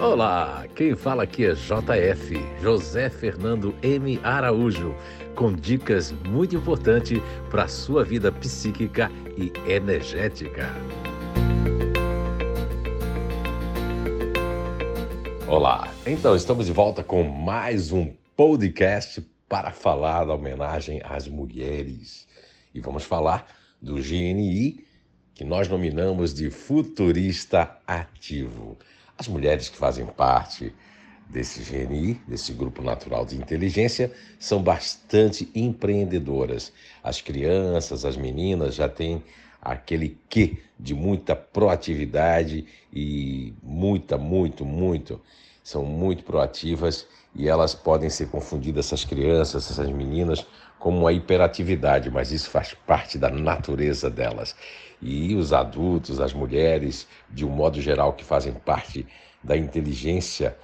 Olá, quem fala aqui é JF, José Fernando M. Araújo, com dicas muito importantes para a sua vida psíquica e energética. Olá, então estamos de volta com mais um podcast para falar da homenagem às mulheres. E vamos falar do GNI, que nós nominamos de futurista ativo. As mulheres que fazem parte desse GNI, desse grupo natural de inteligência, são bastante empreendedoras. As crianças, as meninas já têm aquele quê de muita proatividade e muita, muito, muito, são muito proativas e elas podem ser confundidas, essas crianças, essas meninas, como uma hiperatividade, mas isso faz parte da natureza delas. E os adultos, as mulheres, de um modo geral, que fazem parte da inteligência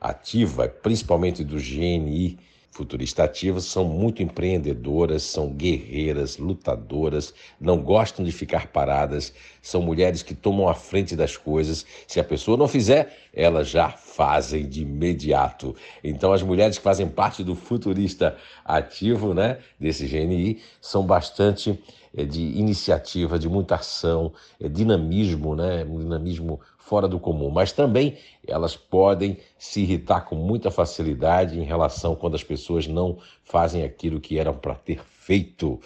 ativa, principalmente do GNI, futurista ativas são muito empreendedoras, são guerreiras, lutadoras, não gostam de ficar paradas, são mulheres que tomam a frente das coisas. Se a pessoa não fizer, elas já fazem de imediato. Então, as mulheres que fazem parte do futurista ativo, né, desse GNI, são bastante de iniciativa, de muita ação, é, dinamismo, né, um dinamismo fora do comum, mas também elas podem se irritar com muita facilidade em relação quando as pessoas não fazem aquilo que eram para ter feito.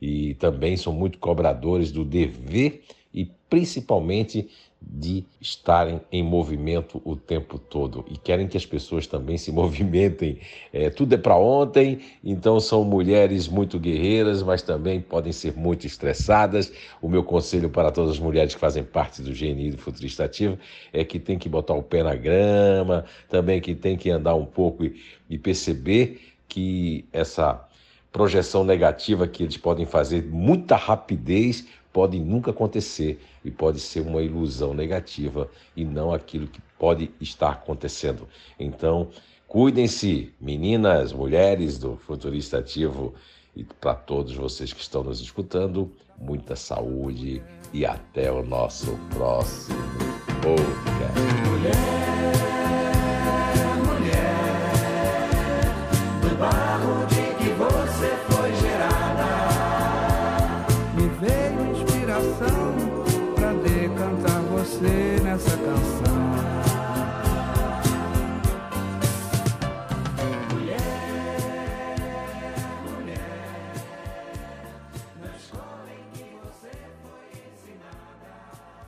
E também são muito cobradores do dever e principalmente de estarem em movimento o tempo todo e querem que as pessoas também se movimentem. É, tudo é para ontem, então são mulheres muito guerreiras, mas também podem ser muito estressadas. O meu conselho para todas as mulheres que fazem parte do GNI do Futurista Ativo é que tem que botar o pé na grama, também que tem que andar um pouco e, e perceber que essa projeção negativa que eles podem fazer muita rapidez pode nunca acontecer e pode ser uma ilusão negativa e não aquilo que pode estar acontecendo. Então, cuidem-se, meninas, mulheres do Futurista Ativo e para todos vocês que estão nos escutando, muita saúde e até o nosso próximo podcast. você nessa canção.